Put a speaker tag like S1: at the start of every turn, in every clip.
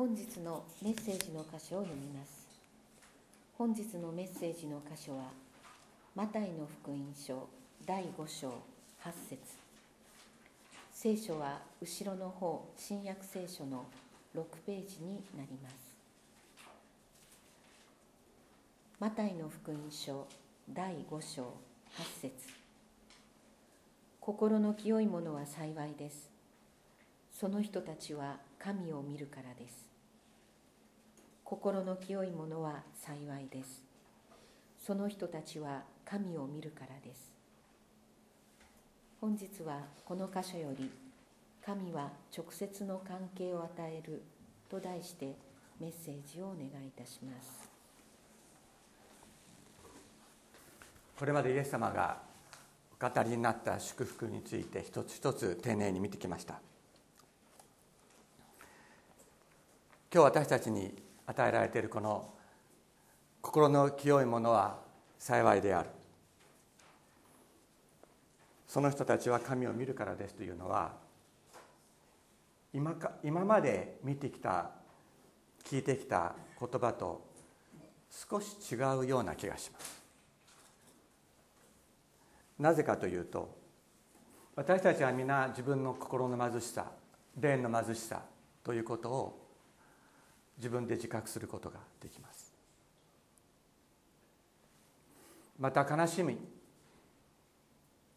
S1: 本日のメッセージの箇所を読みます。本日のメッセージの箇所はマタイの福音書第5章8節。聖書は後ろの方新約聖書の6ページになります。マタイの福音書第5章8節。心の清いものは幸いです。その人たちは神を見るからです。心の清いものは幸いです。その人たちは神を見るからです。本日はこの箇所より「神は直接の関係を与える」と題してメッセージをお願いいたします。
S2: これまでイエス様がお語りになった祝福について一つ一つ丁寧に見てきました。今日私たちに与えられているこの心の清いものは幸いである。その人たちは神を見るからですというのは今か今まで見てきた聞いてきた言葉と少し違うような気がします。なぜかというと私たちは皆自分の心の貧しさ霊の貧しさということを自分で自覚することができます。また悲しみ。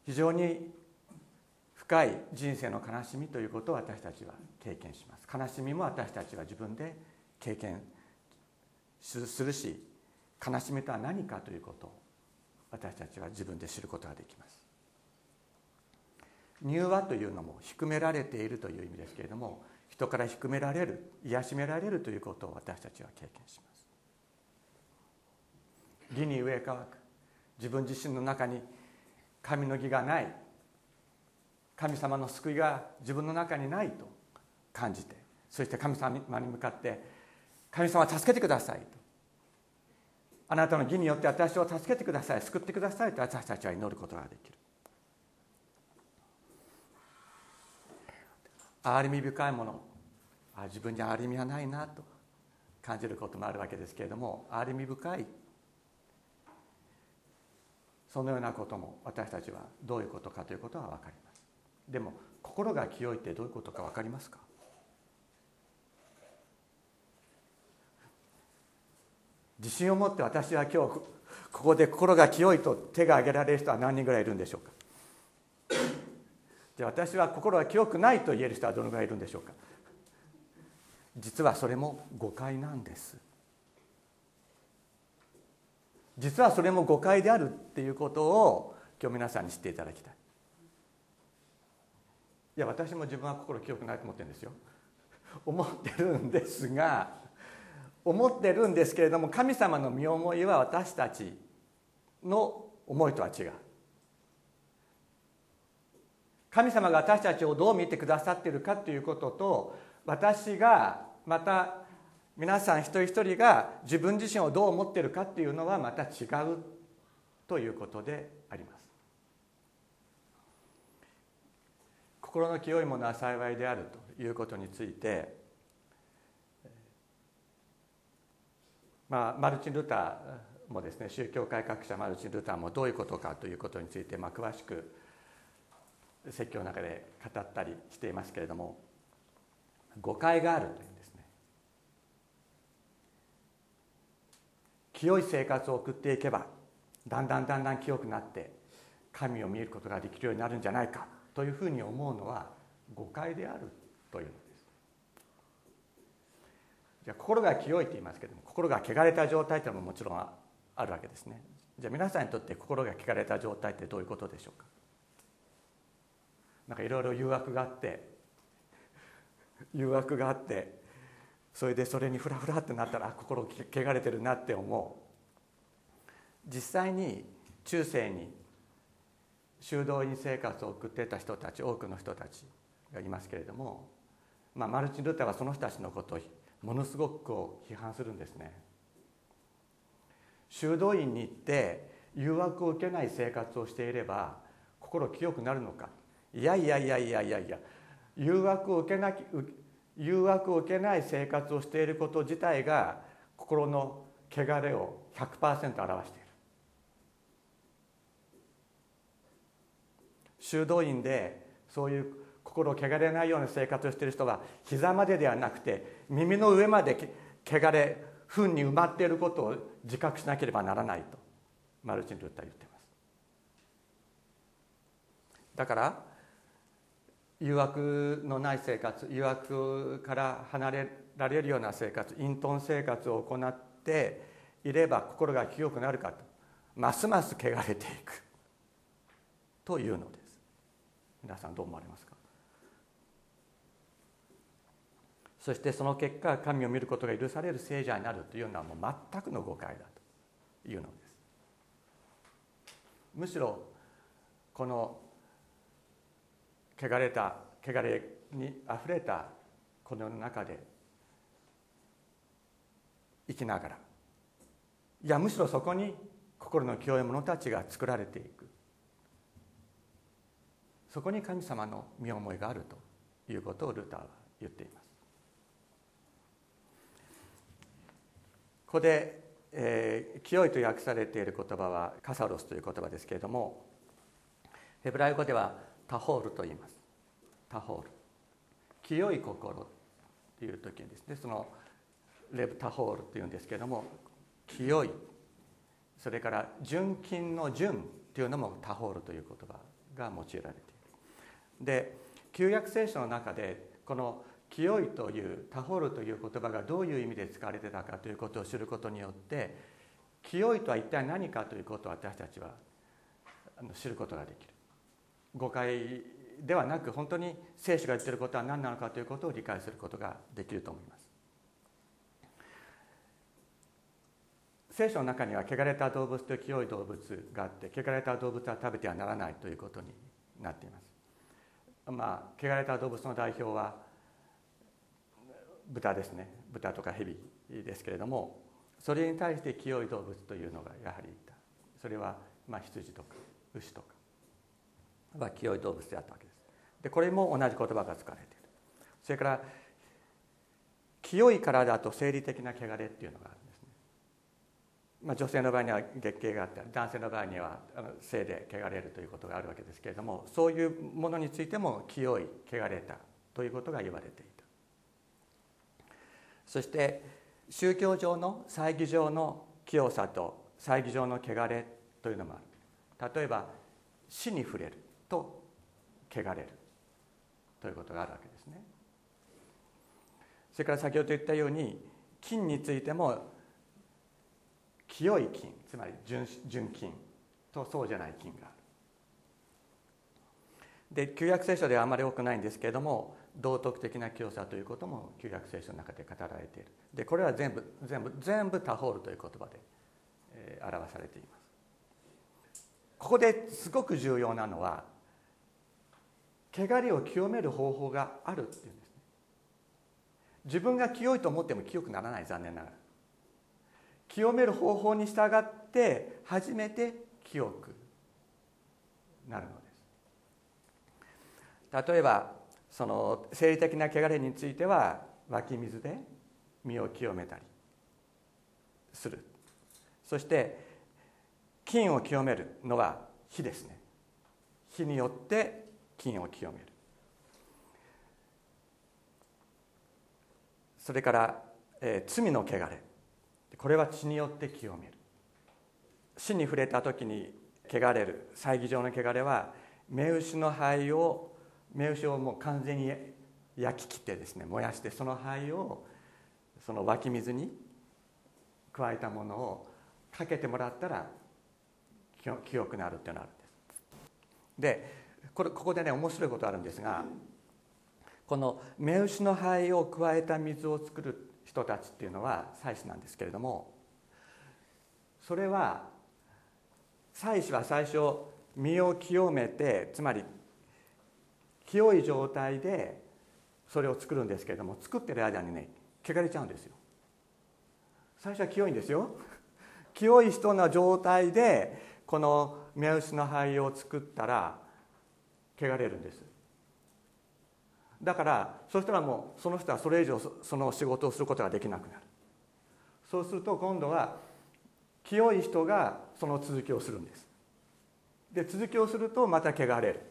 S2: 非常に深い人生の悲しみということを私たちは経験します。悲しみも私たちは自分で経験するし悲しみとは何かということを私たちは自分で知ることができます。柔和というのも低められているという意味ですけれども人から低められる癒しめられるということを私たちは経験します。義に上乾く。自分自身の中に神の義がない。神様の救いが自分の中にないと感じて。そして神様に向かって「神様助けてください」と「あなたの義によって私を助けてください。救ってください」と私たちは祈ることができる。憐れみ深いもの。あ自分に憐れみはないなと感じることもあるわけですけれども憐れみ深いそのようなことも私たちはどういうことかということは分かります。でも心が清いってどういうことか分かりますか？自信を持って私は今日ここで心が清いと手が挙げられる人は何人ぐらいいるんでしょうか？じゃあ私は心が清くないと言える人はどのぐらいいるんでしょうか？実はそれも誤解なんです。実はそれも誤解であるっていうことを今日皆さんに知っていただきたい。いや私も自分は心清くないと思ってるんですよ。思ってるんですが思ってるんですけれども神様の身思いは私たちの思いとは違う。神様が私たちをどう見てくださっているかということと私がまた皆さん一人一人が自分自身をどう思っているかというのはまた違うということであります。心の清いものは幸いであるということについて、まあ、マルチン・ルターもですね宗教改革者マルチン・ルターもどういうことかということについて、まあ、詳しく説教の中で語ったりしていますけれども誤解があるというんですね。清い生活を送っていけばだんだんだんだん清くなって神を見ることができるようになるんじゃないかというふうに思うのは誤解であるというのです。じゃあ心が清いと言いますけども心が汚れた状態というのももちろんあるわけですね。じゃあ皆さんにとって心が汚れた状態ってどういうことでしょうか。なんかいろいろ誘惑があって誘惑があってそれでそれにフラフラってなったら心汚れてるなって思う。実際に中世に修道院生活を送ってた人たち多くの人たちがいますけれども、まあ、マルチン・ルターはその人たちのことをものすごくこう批判するんですね。修道院に行って誘惑を受けない生活をしていれば心清くなるのか。いやいやいやいやいやいや誘惑を受けなき誘惑を受けない生活をしていること自体が心の汚れを100%表している。修道院でそういう心を汚れないような生活をしている人は膝までではなくて耳の上まで汚れ糞に埋まっていることを自覚しなければならないとマルチン・ルーターは言っています。だから誘惑のない生活誘惑から離れられるような生活隠遁生活を行っていれば心が清くなるかとますます汚れていく。というのです。皆さんどう思われますか？そしてその結果神を見ることが許される聖者になるというのはもう全くの誤解だというのです。むしろこの汚れた汚れにあふれたこの世の中で生きながら。いやむしろそこに心の清い者たちが作られていく。そこに神様の見思いがあるということをルターは言っています。ここで、えー、清いと訳されている言葉はカサロスという言葉ですけれどもヘブライ語ではタホールと言います。タホール。清い心という時にですねそのレブタホールというんですけども清い。それから純金の純というのもタホールという言葉が用いられている。で旧約聖書の中でこの清いというタホールという言葉がどういう意味で使われてたかということを知ることによって清いとは一体何かということを私たちは知ることができる。誤解ではなく本当に聖書が言っていることは何なのかということを理解することができると思います。聖書の中には汚れた動物と清い動物があって汚れた動物は食べてはならないということになっています。まあ汚れた動物の代表は豚ですね。豚とか蛇ですけれどもそれに対して清い動物というのがやはりいた。それはまあ羊とか牛とかは清い動物であったわけです。でこれも同じ言葉が使われている。それから清い体と生理的な汚れっていうのがあるんですね、まあ、女性の場合には月経があったり男性の場合には性で汚れるということがあるわけですけれどもそういうものについても清い汚れたということが言われていた。そして宗教上の猜疑上の清さと猜疑上の汚れというのもある。例えば死に触れる。と。汚れる。ということがあるわけですね。それから先ほど言ったように金についても清い金つまり純純金とそうじゃない金がある。で旧約聖書ではあまり多くないんですけれども道徳的な清さということも旧約聖書の中で語られている。でこれは全部全部全部タホールという言葉で、えー、表されています。ここですごく重要なのは汚れを清める方法があるっていうんですね。自分が清いと思っても清くならない残念ながら。清める方法に従って初めて清くなるのです。例えばその生理的な汚れについては湧き水で身を清めたりする。そして菌を清めるのは火ですね。火によって金を清める。それから、えー、罪の汚れ。これは血によって清める。死に触れた時に汚れる。猜疑状の汚れは目牛の灰を目牛をもう完全に焼き切ってですね燃やしてその灰をその湧き水に加えたものをかけてもらったら清くなるっていうのがあるんです。でこれここでね面白いことあるんですがこの目牛の灰を加えた水を作る人たちっていうのは祭司なんですけれどもそれは祭司は最初身を清めてつまり清い状態でそれを作るんですけれども作ってる間にね汚れちゃうんですよ。最初は清いんですよ。清い人の状態でこの目牛の灰を作ったら汚れるんです。だからそしたらもうその人はそれ以上その仕事をすることができなくなる。そうすると今度は清い人がその続きをするんです。で続きをするとまた汚れる。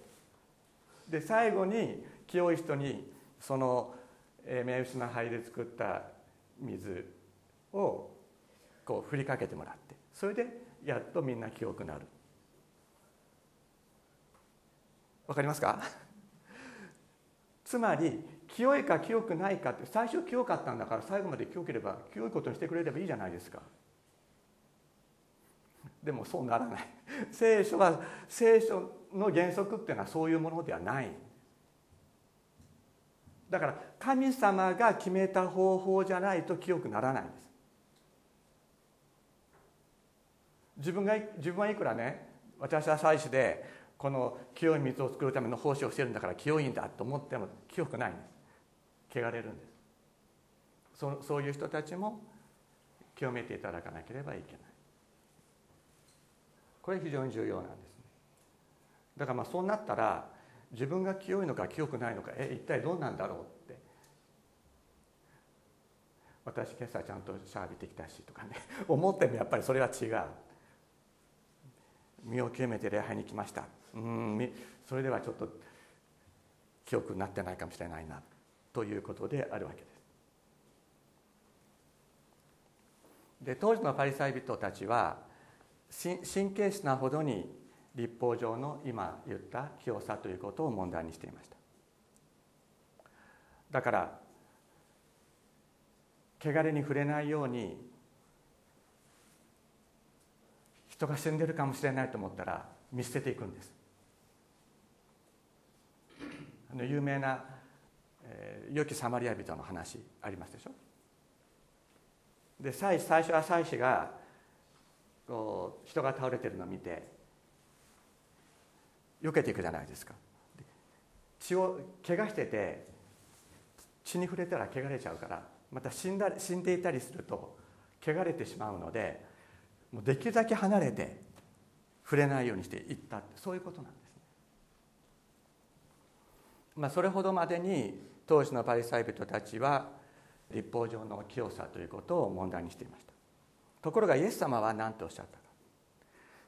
S2: で最後に清い人にその目薄な灰で作った水をこう振りかけてもらって。それでやっとみんな清くなる。わかりますか？つまり清いか清くないかって最初清かったんだから最後まで清ければ清いことにしてくれればいいじゃないですか。でもそうならない。聖書は聖書の原則っていうのはそういうものではない。だから神様が決めた方法じゃないと清くならないんです。自分が自分はいくらね私は祭司でこの清い水を作るための奉仕をしてるんだから清いんだと思っても清くないんです。汚れるんです。そそういう人たちも清めていただかなければいけない。これ非常に重要なんですね。だからまあそうなったら自分が清いのか清くないのかえ一体どうなんだろうって。私今朝ちゃんとシャービてきたしとかね。思ってもやっぱりそれは違う。身を清めて礼拝に来ました。うんそれではちょっと記憶になってないかもしれないなということであるわけです。で当時のパリサイ人たちは神経質なほどに立法上の今言った清さということを問題にしていました。だから汚れに触れないように人が死んでるかもしれないと思ったら見捨てていくんです。あの有名な、えー、良きサマリア人の話ありますでしょ？で最初は祭司がこう人が倒れてるのを見て避けていくじゃないですか血を怪我してて血に触れたら汚れちゃうからまた死んだ死んでいたりすると汚れてしまうのでもうできるだけ離れて触れないようにしていったそういうことなんです。まあ、それほどまでに当時のパリサイ人たちは立法上の清さということを問題にしていました。ところがイエス様は何とおっしゃったか。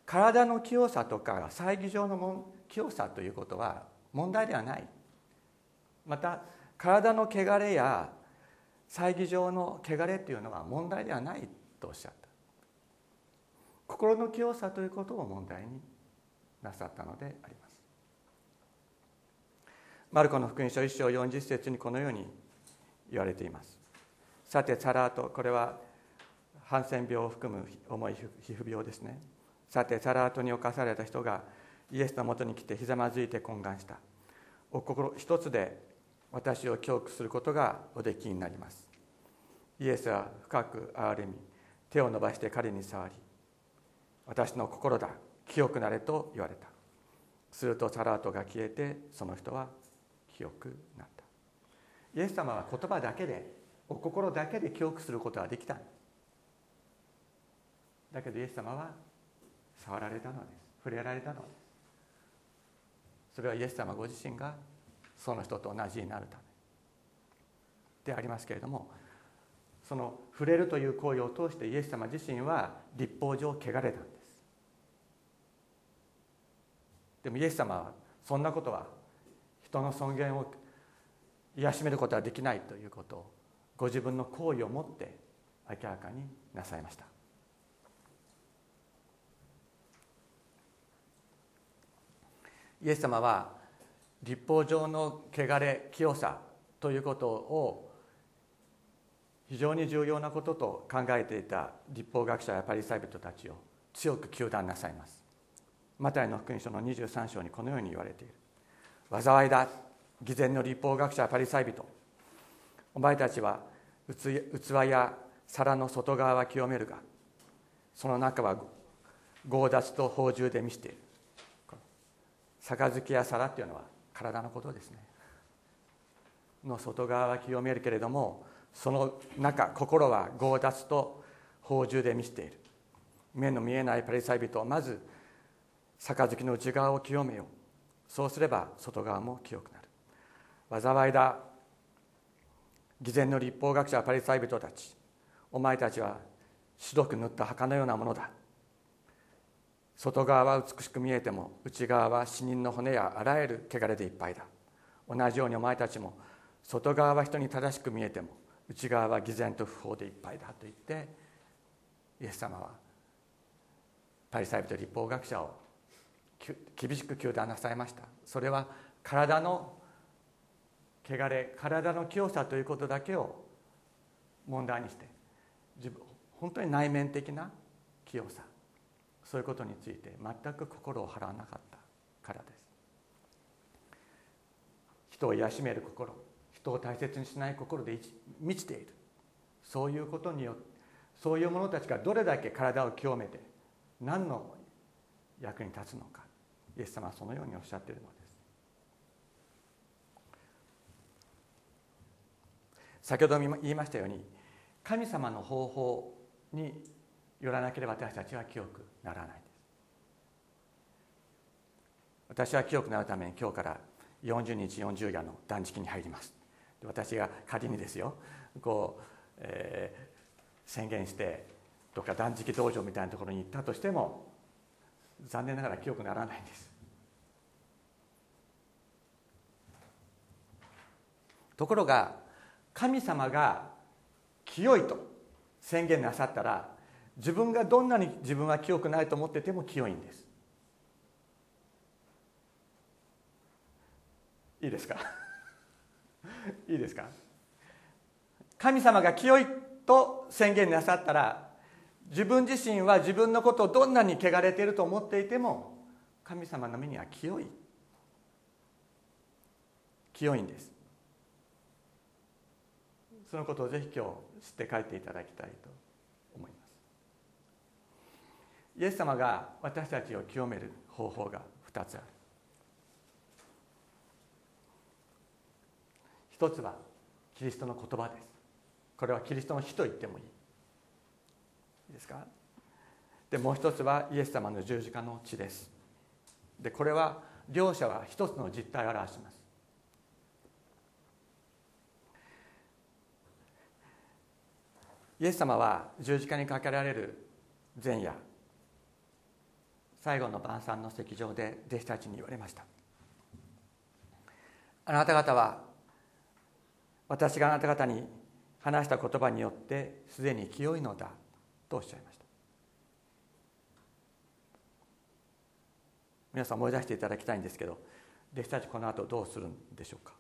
S2: 体の清さとか祭儀上の清さということは問題ではない。また体の汚れや祭儀上の汚れというのは問題ではないとおっしゃった。心の清さということを問題になさったのであります。マルコの福音書1章40節にこのように言われています。さてサラートこれはハンセン病を含む重い皮膚病ですね。さてサラートに侵された人がイエスのもとに来てひざまずいて懇願した。お心一つで私を教訓することがおできになります。イエスは深く憐れみ手を伸ばして彼に触り私の心だ清くなれと言われた。するとサラートが消えてその人は清くなったイエス様は言葉だけでお心だけで記憶することはできた。だけどイエス様は触られたのです。触れられたのです。それはイエス様ご自身がその人と同じになるため。でありますけれどもその触れるという行為を通してイエス様自身は立法上汚れたんです。でもイエス様はそんなことは人の尊厳を癒しめることはできないということをご自分の行為をもって明らかになさいました。イエス様は立法上の汚れ清さということを非常に重要なことと考えていた立法学者やパリサイ人たちを強く糾弾なさいます。マタイの福音書の23章にこのように言われている。災いだ。偽善の立法学者パリサイ人。お前たちは器や皿の外側は清めるがその中は強奪と宝珠で見せている。杯や皿っていうのは体のことですね。の外側は清めるけれどもその中心は強奪と宝珠で見せている。目の見えないパリサイ人はまず杯の内側を清めよう。そうすれば外側も清くなる。災いだ。偽善の立法学者パリサイ人たち。お前たちは白く塗った墓のようなものだ。外側は美しく見えても内側は死人の骨やあらゆる汚れでいっぱいだ。同じようにお前たちも外側は人に正しく見えても内側は偽善と不法でいっぱいだ。と言ってイエス様はパリサイ人立法学者を厳しく糾弾なさいました。それは体の汚れ体の清さということだけを問題にして自分本当に内面的な清さそういうことについて全く心を払わなかったからです。人を癒しめる心人を大切にしない心で満ちている。そういうことによってそういう者たちがどれだけ体を清めて何の役に立つのか。イエス様はそのようにおっしゃっているのです。先ほども言いましたように神様の方法によらなければ私たちは清くならないです。私は清くなるために今日から40日40夜の断食に入ります。私が仮にですよこう、えー、宣言してどっか断食道場みたいなところに行ったとしても残念ながら清くならないんです。ところが神様が清いと宣言なさったら自分がどんなに自分は清くないと思ってても清いんです。いいですか？いいですか？神様が清いと宣言なさったら自分自身は自分のことをどんなに汚れていると思っていても神様の目には清い。清いんです。そのことをぜひ今日知って帰っていただきたいと思います。イエス様が私たちを清める方法が2つある。一つはキリストの言葉です。これはキリストの死と言ってもいい。いいですか？でもう一つはイエス様の十字架の血です。でこれは両者は一つの実態を表します。イエス様は十字架にかけられる前夜最後の晩餐の席上で弟子たちに言われました。あなた方は私があなた方に話した言葉によってすでに清いのだ。とおっしゃいました？皆さん思い出していただきたいんですけど弟子たちこの後どうするんでしょうか？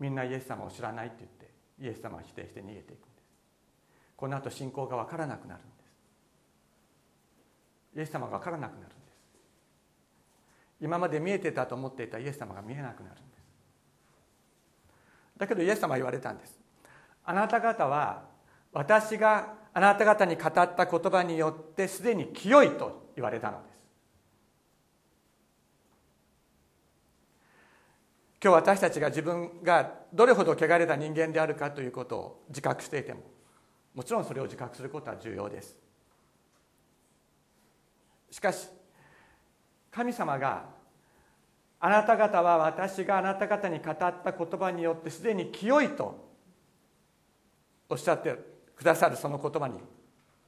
S2: みんなイエス様を知らないって言ってイエス様を否定して逃げていくんです。この後信仰が分からなくなるんです。イエス様が分からなくなるんです。今まで見えてたと思っていたイエス様が見えなくなるんです。だけどイエス様は言われたんです。あなた方は私があなた方に語った言葉によってすでに清いと言われたのです。今日私たちが自分がどれほど汚れた人間であるかということを自覚していてももちろんそれを自覚することは重要です。しかし神様があなた方は私があなた方に語った言葉によってすでに清いとおっしゃってくださるその言葉に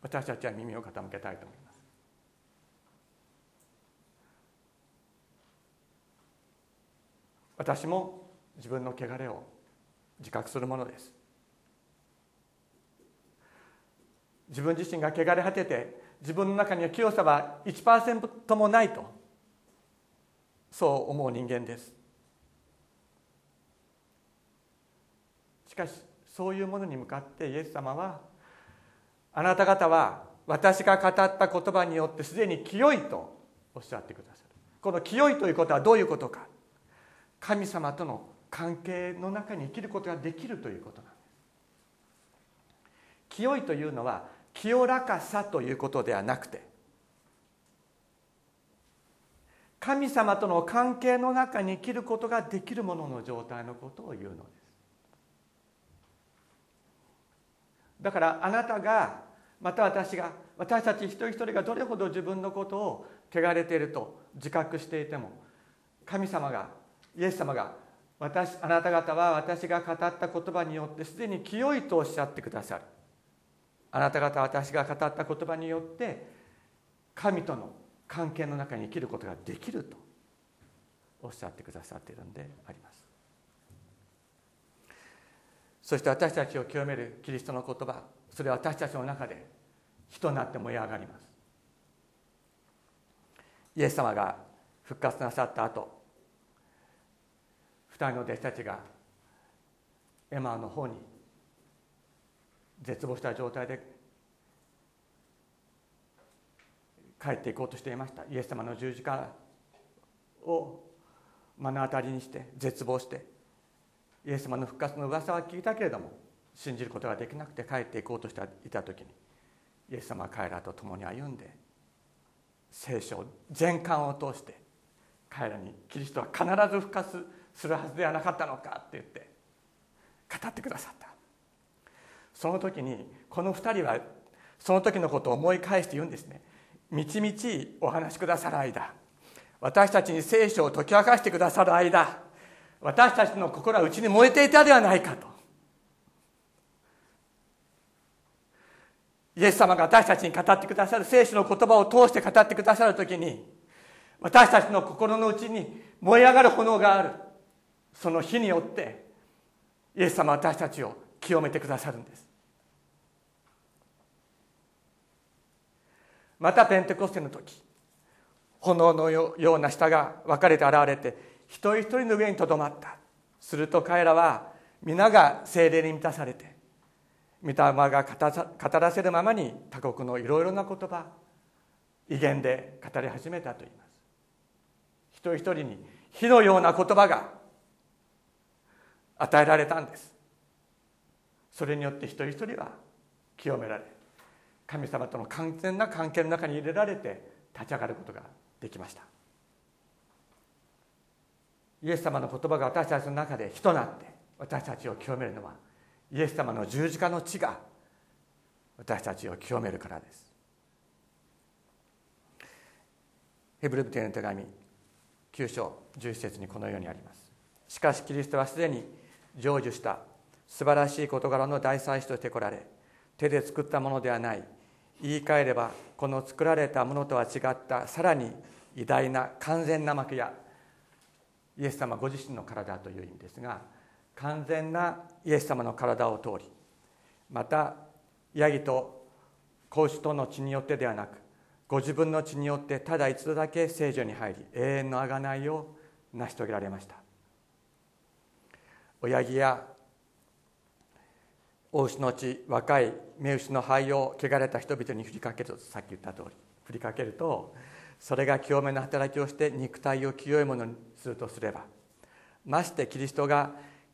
S2: 私たちは耳を傾けたいと思います。私も自分の汚れを自覚するものです。自分自身が汚れ果てて自分の中には清さは1%もないとそう思う人間です。しかしそういうものに向かってイエス様はあなた方は私が語った言葉によってすでに清いとおっしゃってくださる。この清いということはどういうことか。神様との関係の中に生きることができるということなんです。清いというのは清らかさということではなくて神様との関係の中に生きることができるものの状態のことを言うのです。だからあなたがまた私が私たち一人一人がどれほど自分のことを汚れていると自覚していても神様がイエス様が私あなた方は私が語った言葉によってすでに清いとおっしゃってくださる。あなた方は私が語った言葉によって神との関係の中に生きることができるとおっしゃってくださっているのであります。そして私たちを清めるキリストの言葉それは私たちの中で火となって燃え上がります。イエス様が復活なさった後二人の弟子たちがエマの方に絶望した状態で帰っていこうとしていました。イエス様の十字架を目の当たりにして絶望してイエス様の復活の噂は聞いたけれども信じることができなくて帰っていこうとしていた時にイエス様は彼らと共に歩んで聖書全巻を通して彼らにキリストは必ず復活するはずではなかったのかって言って語ってくださった。その時にこの2人はその時のことを思い返して言うんですね。みちみちお話しくださる間私たちに聖書を解き明かしてくださる間私たちの心は内に燃えていたではないかと。イエス様が私たちに語ってくださる聖書の言葉を通して語ってくださる時に私たちの心の内に燃え上がる炎がある。その火によってイエス様は私たちを清めてくださるんです。またペンテコステの時炎のような舌が分かれて現れて一人一人の上にとどまった。すると彼らは皆が精霊に満たされて御霊が語らせるままに他国のいろいろな言葉威厳で語り始めたと言います。一人一人に火のような言葉が与えられたんです。それによって一人一人は清められ神様との完全な関係の中に入れられて立ち上がることができました。イエス様の言葉が私たちの中で火となって私たちを清めるのはイエス様の十字架の血が私たちを清めるからです。ヘブルテの手紙9章11節にこのようにあります。しかしキリストはすでに成就した素晴らしい事柄の大祭司として来られ手で作ったものではない。言い換えればこの作られたものとは違ったさらに偉大な完全な幕やイエス様ご自身の体という意味ですが完全なイエス様の体を通りまたヤギと子牛との血によってではなくご自分の血によってただ一度だけ聖女に入り永遠の贖いを成し遂げられました親木や大牛の血若い目牛の灰を汚れた人々に振りかけるとさっき言った通り振りかけるとそれが清めの働きをして肉体を清いものにするとすれば。ましてキリストが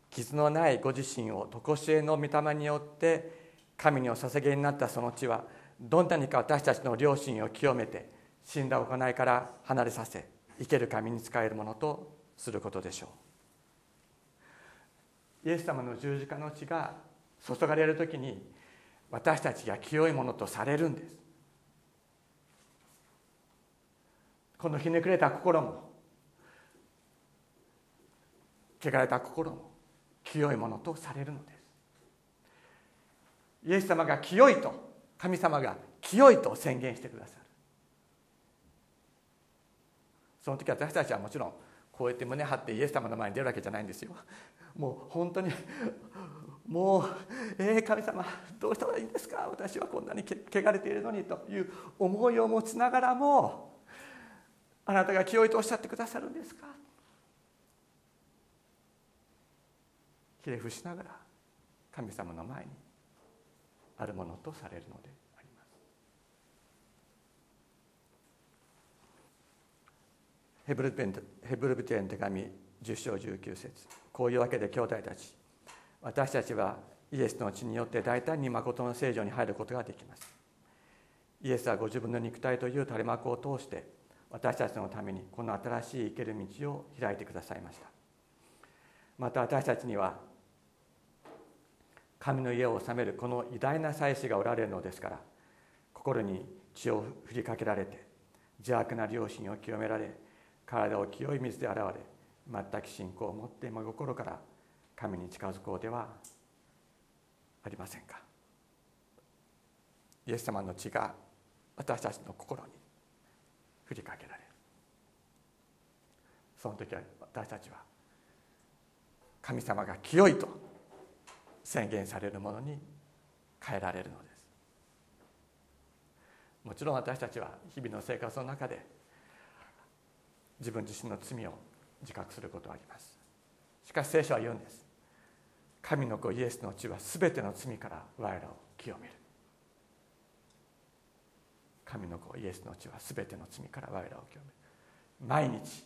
S2: 傷のないご自身を常しえの御霊によって神にお捧げになったその地はどんなにか私たちの良心を清めて死んだ行いから離れさせ生ける神に仕えるものとすることでしょう。イエス様の十字架の血が注がれる時に私たちが清いものとされるんです。このひねくれた心も汚れた心も清いものとされるのです。イエス様が清いと神様が清いと宣言してくださる。その時私たちはもちろんこうやって胸張ってイエス様の前に出るわけじゃないんですよ。もう本当にもう「えー、神様どうしたらいいんですか？私はこんなに汚れているのに」という思いを持ちながらも「あなたが清いとおっしゃってくださるんですか?」ひれ伏しながら神様の前にあるものとされるのであります。ヘブルペンヘブルビテン手紙10章19節。こういうわけで兄弟たち私たちはイエスの血によって大胆に誠の聖女に入ることができます。イエスはご自分の肉体という垂れ幕を通して私たちのためにこの新しい生ける道を開いてくださいました。また私たちには神の家を治めるこの偉大な祭司がおられるのですから心に血を振りかけられて邪悪な良心を清められ体を清い水で洗われ全く信仰を持って真心から神に近づこうではありませんか。イエス様の血が私たちの心に振りかけられる。その時は私たちは神様が清いと宣言されるものに変えられるのです。もちろん私たちは日々の生活の中で自分自身の罪を自覚することはあります。しかし聖書は言うんです。神の子イエスの血は全ての罪から我らを清める。神の子イエスの血は全ての罪から我らを清め毎日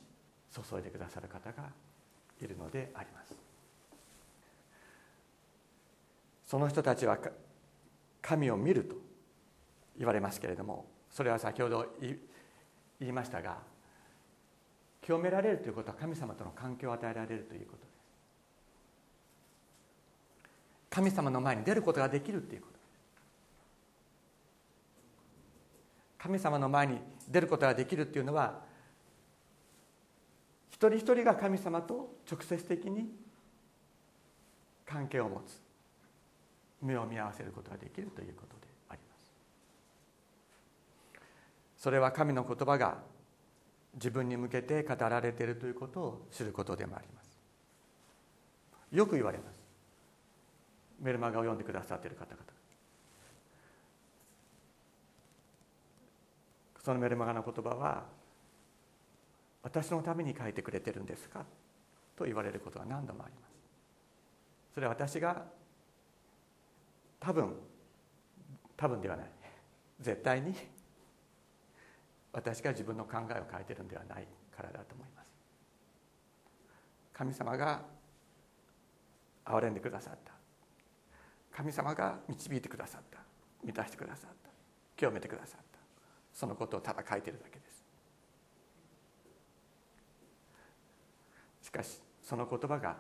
S2: 注いでくださる方がいるのであります。その人たちは神を見ると言われますけれどもそれは先ほど言いましたが清められるということは神様との関係を与えられるということです。神様の前に出ることができるということ。神様の前に出ることができるっていうのは一人一人が神様と直接的に関係を持つ目を見合わせることができるということであります。それは神の言葉が自分に向けて語られているということを知ることでもあります。よく言われます。メルマガを読んでくださっている方々。そのメルマガの言葉は私のために書いてくれてるんですか？と言われることは何度もあります。それは私が多分多分ではない。絶対に私が自分の考えを変えてるんではないからだと思います。神様が憐れんでくださった。神様が導いてくださった。満たしてくださった。清めてくださった。そのことをただ書いてるだけです。しかしその言葉が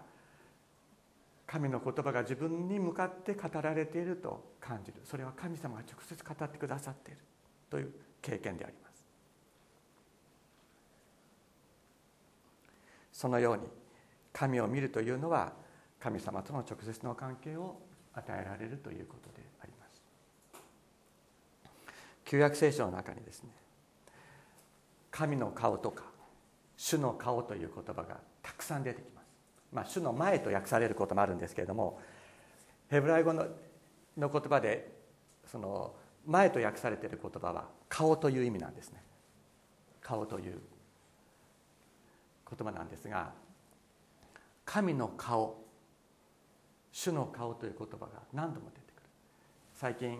S2: 神の言葉が自分に向かって語られていると感じる。それは神様が直接語ってくださっているという経験であります。そのように神を見るというのは神様との直接の関係を与えられるということです。旧約聖書の中にですね神の顔とか主の顔という言葉がたくさん出てきます。まあ主の前と訳されることもあるんですけれどもヘブライ語のの言葉でその前と訳されている言葉は顔という意味なんですね。顔という言葉なんですが神の顔主の顔という言葉が何度も出てくる。最近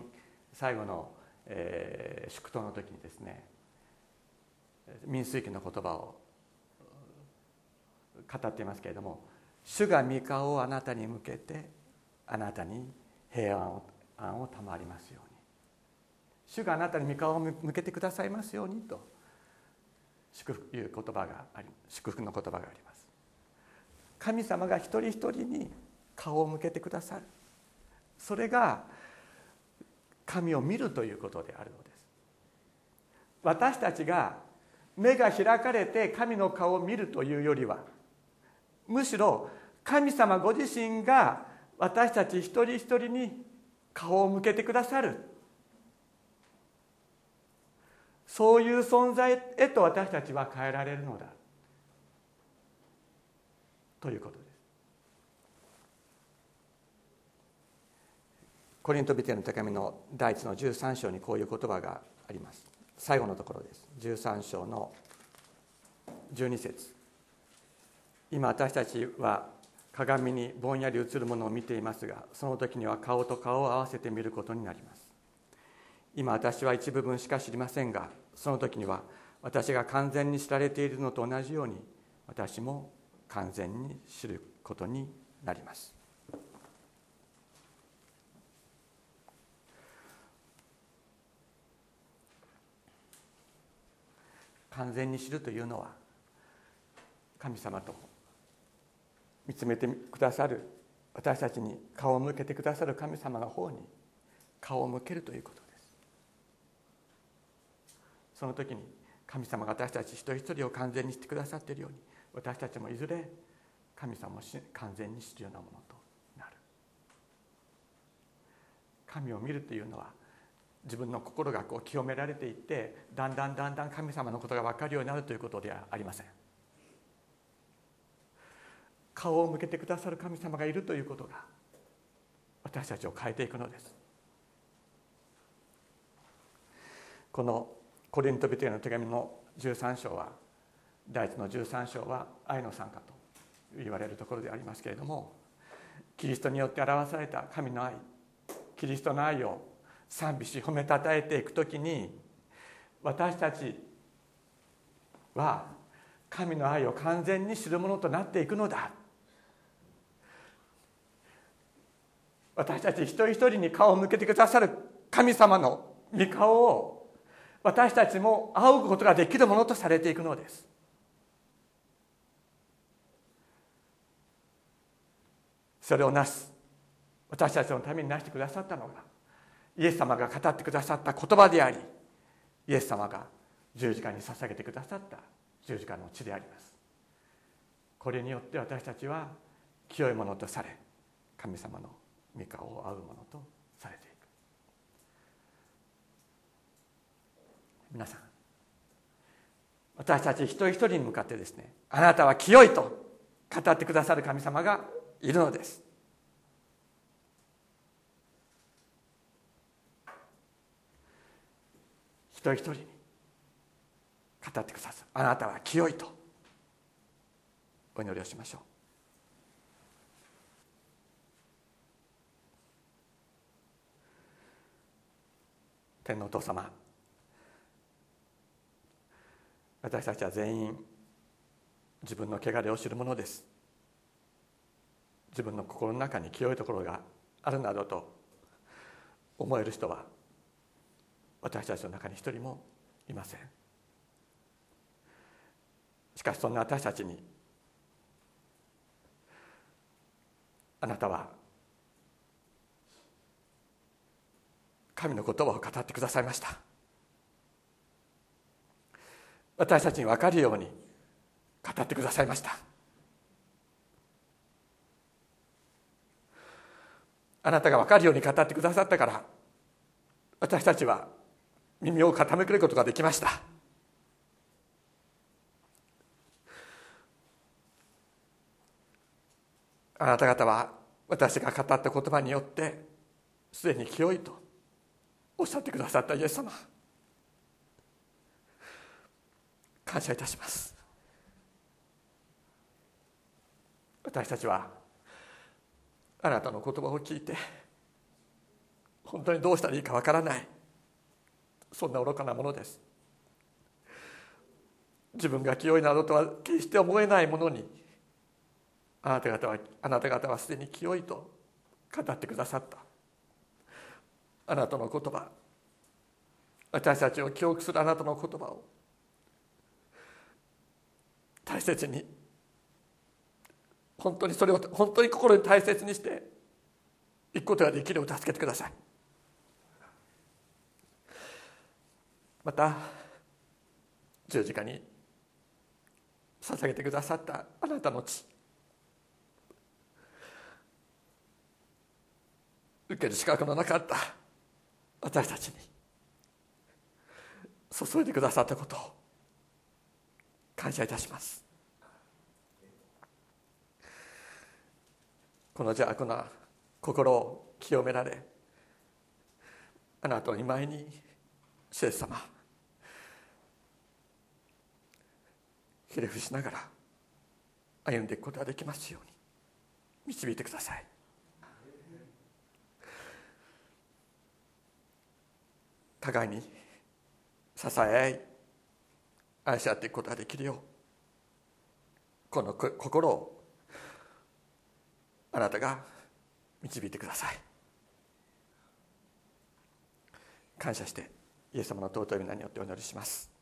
S2: 最後の、えー、祝祷の時にですね民数記の言葉を語っていますけれども主が御顔をあなたに向けてあなたに平安を安を賜りますように。主があなたに御顔を向けてくださいますようにと祝福いう言葉があり祝福の言葉があります。神様が一人一人に顔を向けてくださる。それが神を見るということであるのです。私たちが目が開かれて神の顔を見るというよりはむしろ神様ご自身が私たち一人一人に顔を向けてくださる。そういう存在へと私たちは変えられるのだ。ということです。コリントビテの手紙の第一の13章にこういう言葉があります。最後のところです。13章の12節。今私たちは鏡にぼんやり映るものを見ていますがその時には顔と顔を合わせて見ることになります。今私は一部分しか知りませんがその時には私が完全に知られているのと同じように私も完全に知ることになります。完全に知るというのは神様と見つめてくださる私たちに顔を向けてくださる神様の方に顔を向けるということです。その時に神様が私たち一人一人を完全にしてくださっているように私たちもいずれ神様を完全に知るようなものとなる。神を見るというのは自分の心がこう清められていってだんだんだんだん神様のことが分かるようになるということではありません。顔を向けてくださる神様がいるということが私たちを変えていくのです。このコリントビテの手紙の13章は第一の13章は愛の参加と言われるところでありますけれどもキリストによって表された神の愛キリストの愛を賛美し褒めたたえていくときに私たちは神の愛を完全に知るものとなっていくのだ。私たち一人一人に顔を向けてくださる神様の御顔を私たちも仰ぐことができるものとされていくのです。それをなす私たちのためになしてくださったのがイエス様が語ってくださった言葉でありイエス様が十字架に捧げてくださった十字架の地であります。これによって私たちは清いものとされ神様の御顔を仰ぐものとされていく。皆さん私たち一人一人に向かってですねあなたは清いと語ってくださる神様がいるのです。人一人に語ってくださるあなたは清いとお祈りをしましょう。天皇お父様私たちは全員自分の汚れを知るものです。自分の心の中に清いところがあるなどと思える人は私たちの中に一人もいません。しかしそんな私たちにあなたは神の言葉を語ってくださいました。私たちに分かるように語ってくださいました。あなたが分かるように語ってくださったから私たちは耳を傾けることができました。あなた方は私が語った言葉によってすでに清いとおっしゃってくださったイエス様。感謝いたします。私たちはあなたの言葉を聞いて本当にどうしたらいいかわからない。そんな愚かなものです。自分が清いなどとは決して思えないものにあなた方はあなた方はすでに清いと語ってくださった。あなたの言葉私たちを記憶するあなたの言葉を大切に本当にそれを本当に心に大切にしていくことができるよう助けてください。また十字架に捧げてくださったあなたの血。受ける資格のなかった私たちに注いでくださったことを感謝いたします。この邪悪な心を清められあなたの今に聖様ひれ伏しながら歩んでいくことができますように。導いてください。互いに支え合い愛し合っていくことができるようこの心をあなたが導いてください。感謝してイエス様の尊い皆によってお祈りします。